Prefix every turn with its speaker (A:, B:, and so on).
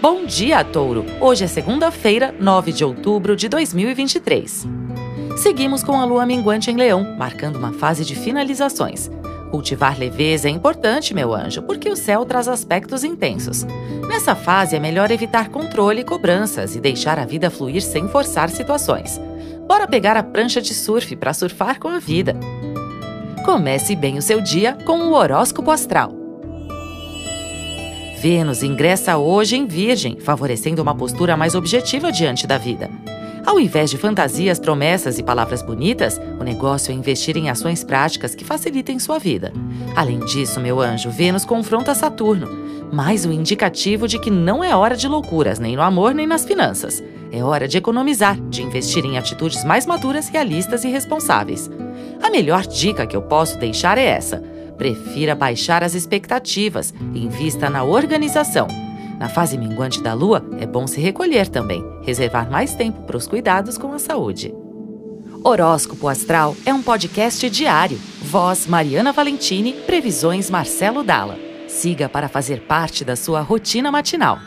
A: Bom dia, Touro! Hoje é segunda-feira, 9 de outubro de 2023. Seguimos com a lua minguante em Leão, marcando uma fase de finalizações. Cultivar leveza é importante, meu anjo, porque o céu traz aspectos intensos. Nessa fase é melhor evitar controle e cobranças e deixar a vida fluir sem forçar situações. Bora pegar a prancha de surf para surfar com a vida. Comece bem o seu dia com o horóscopo astral. Vênus ingressa hoje em Virgem, favorecendo uma postura mais objetiva diante da vida. Ao invés de fantasias, promessas e palavras bonitas, o negócio é investir em ações práticas que facilitem sua vida. Além disso, meu anjo, Vênus confronta Saturno, mais um indicativo de que não é hora de loucuras, nem no amor nem nas finanças. É hora de economizar, de investir em atitudes mais maduras, realistas e responsáveis. A melhor dica que eu posso deixar é essa Prefira baixar as expectativas e invista na organização. Na fase minguante da lua, é bom se recolher também, reservar mais tempo para os cuidados com a saúde. Horóscopo Astral é um podcast diário. Voz Mariana Valentini, previsões Marcelo Dalla. Siga para fazer parte da sua rotina matinal.